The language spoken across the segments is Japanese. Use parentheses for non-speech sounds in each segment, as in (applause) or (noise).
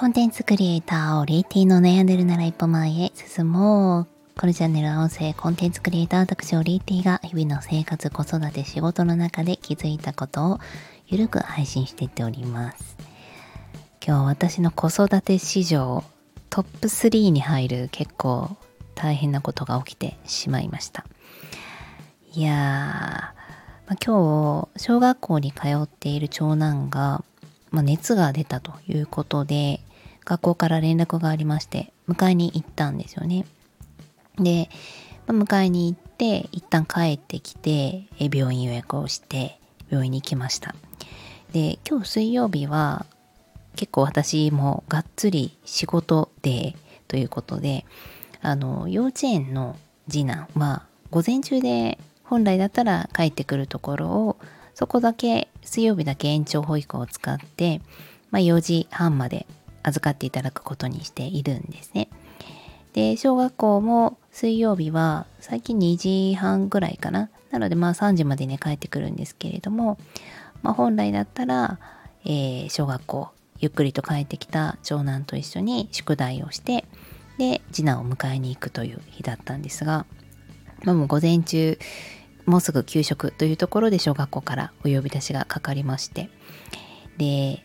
コンテンツクリエイター、オリーティの悩んでるなら一歩前へ進もう。このチャンネルは音声コンテンツクリエイター、私オリーティが日々の生活、子育て、仕事の中で気づいたことをゆるく配信していっております。今日は私の子育て史上トップ3に入る結構大変なことが起きてしまいました。いやー、まあ、今日小学校に通っている長男が、まあ、熱が出たということで学校から連絡がありまして迎えに行ったんですよね。で、まあ、迎えに行って一旦帰ってきて病院予約をして病院に行きました。で今日水曜日は結構私もがっつり仕事でということであの幼稚園の次男は午前中で本来だったら帰ってくるところをそこだけ水曜日だけ延長保育を使って、まあ、4時半まで預かっていただくことにしているんですね。で小学校も水曜日は最近2時半ぐらいかななのでまあ3時までに帰ってくるんですけれども、まあ、本来だったら、えー、小学校ゆっくりと帰ってきた長男と一緒に宿題をしてで次男を迎えに行くという日だったんですが、まあ、もう午前中もうすぐ給食というところで小学校からお呼び出しがかかりましてで、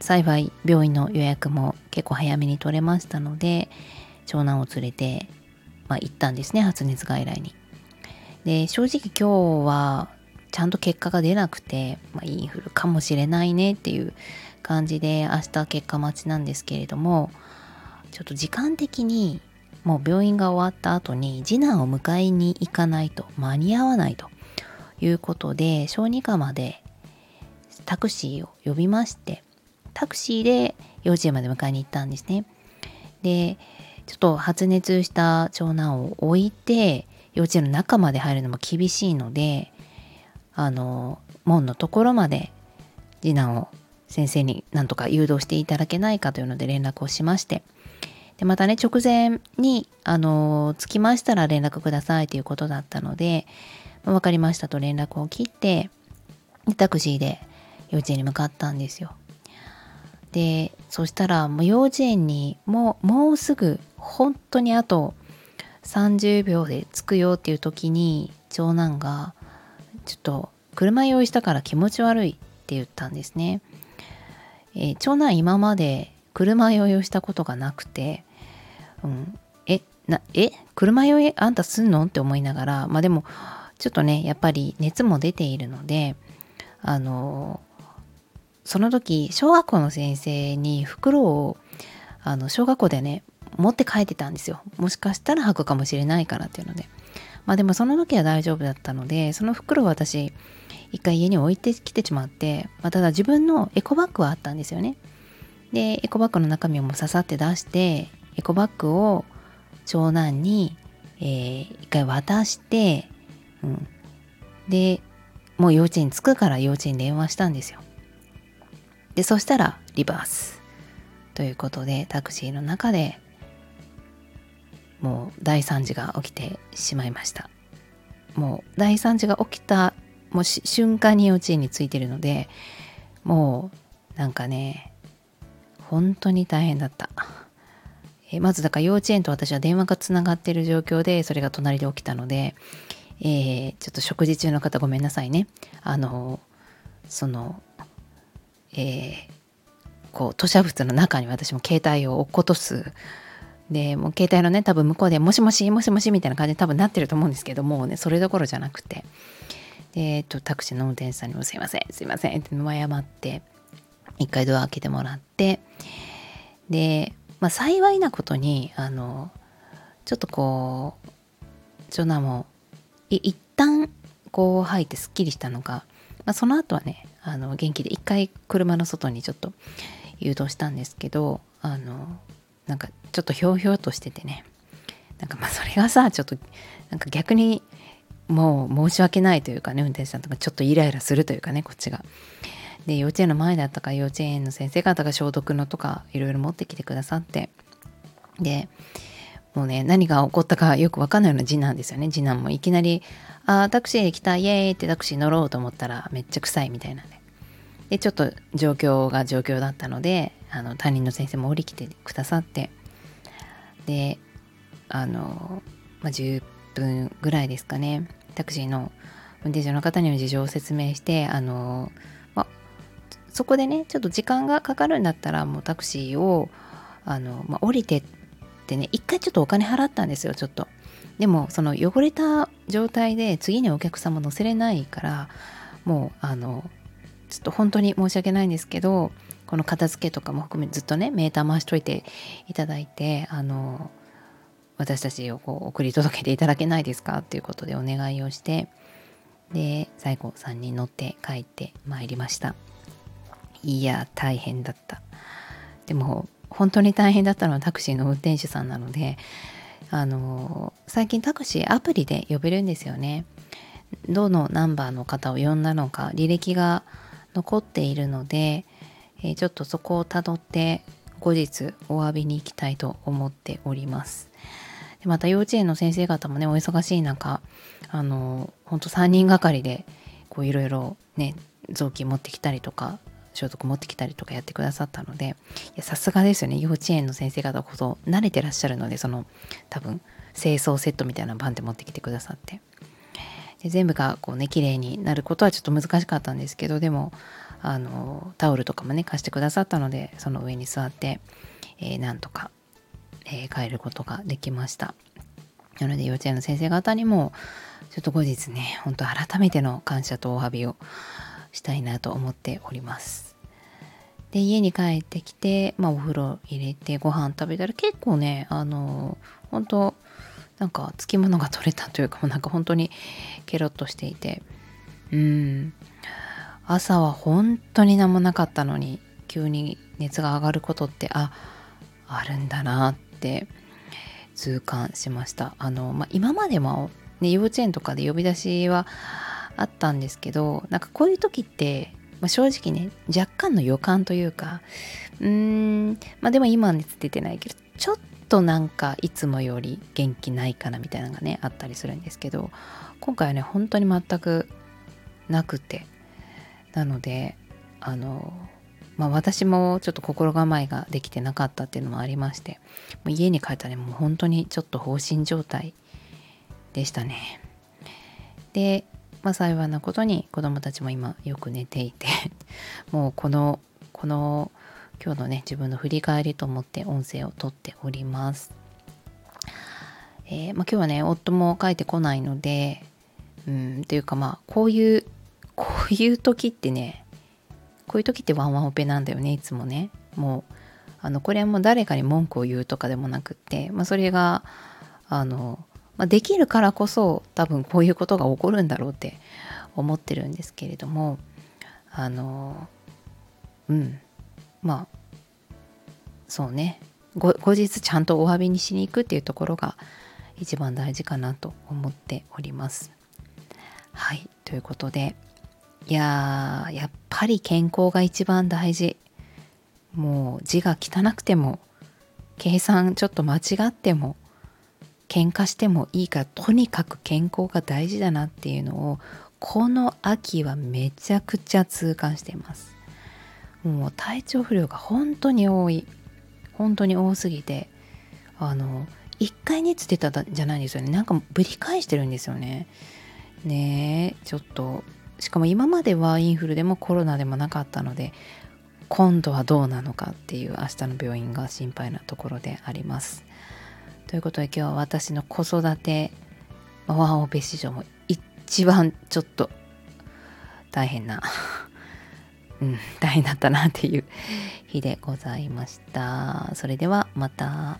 幸い病院の予約も結構早めに取れましたので長男を連れて、まあ、行ったんですね発熱外来に。で正直今日はちゃんと結果が出なくて、まあ、インフルかもしれないねっていう感じで明日結果待ちなんですけれどもちょっと時間的にもう病院が終わった後に次男を迎えに行かないと間に合わないということで小児科までタクシーを呼びましてタクシーで幼稚園まで迎えに行ったんですね。でちょっと発熱した長男を置いて幼稚園の中まで入るのも厳しいのであの門のところまで次男を先生に何とか誘導していただけないかというので連絡をしましてでまたね直前にあの着きましたら連絡くださいということだったので、ま、分かりましたと連絡を切ってタクシーで幼稚園に向かったんですよ。でそしたらもう幼稚園にもうもうすぐ本当にあと30秒で着くよっていう時に長男がちょっと車用意したから気持ち悪いって言ったんですね。えー、長男今まで車酔いをしたことがなくてうん、えなえ車酔いあんたすんの？って思いながらまあでもちょっとねやっぱり熱も出ているのであのその時小学校の先生に袋をあの小学校でね持って帰ってたんですよ。もしかしたら履くかもしれないからっていうので。まあでもその時は大丈夫だったのでその袋を私一回家に置いてきてしまって、まあ、ただ自分のエコバッグはあったんですよね。でエコバッグの中身をもうささって出してエコバッグを長男に、えー、一回渡して、うん、でもう幼稚園着くから幼稚園に電話したんですよ。でそしたらリバース。ということでタクシーの中でもう大惨事が起きてしまいました。もう大惨事が起きたもう瞬間に幼稚園に着いてるのでもうなんかね本当に大変だった。えまずだから幼稚園と私は電話がつながってる状況でそれが隣で起きたので、えー、ちょっと食事中の方ごめんなさいね。あのそのえー、こう吐砂物の中に私も携帯を落っことす。でもう携帯のね多分向こうで「もしもしもしもし」みたいな感じで多分なってると思うんですけどもうねそれどころじゃなくて、えっと、タクシーの運転手さんにも「すいませんすいません」って謝って一回ドア開けてもらって。でまあ、幸いなことにあのちょっとこう長男もい一旦こう吐いてすっきりしたのか、まあ、その後はねあの元気で一回車の外にちょっと誘導したんですけどあのなんかちょっとひょうひょうとしててね。なんかまあそれがさちょっとなんか逆にもう申し訳ないというかね運転手さんとかちょっとイライラするというかねこっちが。で幼稚園の前だったか幼稚園の先生方が消毒のとかいろいろ持ってきてくださって。でもうね何が起こったかよく分かんないような次男ですよね次男もいきなり「あタクシーで来たイエーイ!」ってタクシー乗ろうと思ったらめっちゃ臭いみたいなねでちょっと状況が状況だったのであの担任の先生も降りきてくださってであの、まあ、10分ぐらいですかねタクシーの運転手の方にも事情を説明してあの、まあ、そこでねちょっと時間がかかるんだったらもうタクシーをあの、まあ、降りてってね一回ちょっとお金払ったんですよちょっと。でもその汚れた状態で次にお客様乗せれないからもうあのちょっと本当に申し訳ないんですけどこの片付けとかも含めずっとねメーター回しといていただいてあの私たちをこう送り届けていただけないですかっていうことでお願いをしてで最後3人乗って帰ってまいりました。いや大変だった。でも本当に大変だったのはタクシーの運転手さんなのであの最近タクシーアプリで呼べるんですよね。どのナンバーの方を呼んだのか履歴が残っているので、え、ちょっとそこをたどって後日お詫びに行きたいと思っております。でまた幼稚園の先生方もねお忙しい中あのほんと3人がかりでこういろいろね雑巾持ってきたりとか消毒持ってきたりとかやってくださったのでさすがですよね。幼稚園の先生方こそ慣れてらっしゃるのでその多分清掃セットみたいなバンって持ってきてくださって。で全部がこうね綺麗になることはちょっと難しかったんですけどでもあのタオルとかもね貸してくださったのでその上に座って、えー、なんとか、えー、帰ることができました。なので幼稚園の先生方にもちょっと後日ね本当改めての感謝とお詫びをしたいなと思っております。で家に帰ってきて、まあ、お風呂入れてご飯食べたら結構ねあの本当なんかつきものが取れたというかなんか本当にケロッとしていて。うん。朝は本当に何もなかったのに急に熱が上がることってああるんだなって痛感しました。あの、まあ、今までも、ね、幼稚園とかで呼び出しはあったんですけどなんかこういう時って、まあ、正直ね若干の予感というかうーんまあでも今は熱出てないけどちょっとなんかいつもより元気ないかなみたいなのがねあったりするんですけど今回はね本当に全くなくてなのであのまあ私もちょっと心構えができてなかったっていうのもありましてもう家に帰ったらねもう本当にちょっと放心状態でしたね。で、まあ、幸いなことに子供たちも今よく寝ていて (laughs) もうこのこの今日のね自分の振り返りと思って音声をとっております。えー、まあ、今日はね夫も帰ってこないのでうんというかまあこういうこういう時ってねこういう時ってワンワンオペなんだよねいつもねもうあのこれはもう誰かに文句を言うとかでもなくって、まあ、それがあの、まあ、できるからこそ多分こういうことが起こるんだろうって思ってるんですけれどもあのうん。まあそうね。後日ちゃんとお詫びにしに行くっていうところが一番大事かなと思っております。はい。ということでいやーやっぱり健康が一番大事。もう字が汚くても計算ちょっと間違っても喧嘩してもいいからとにかく健康が大事だなっていうのをこの秋はめちゃくちゃ痛感しています。もう体調不良が本当に多い。本当に多すぎて。あの1回熱出たじゃないんですよね。なんかぶり返してるんですよね。ねえちょっと。しかも今まではインフルでもコロナでもなかったので今度はどうなのかっていう明日の病院が心配なところであります。ということで今日は私の子育てワンオペ史上も一番ちょっと大変な (laughs) うん、大変だったなっていう日でございました。それではまた。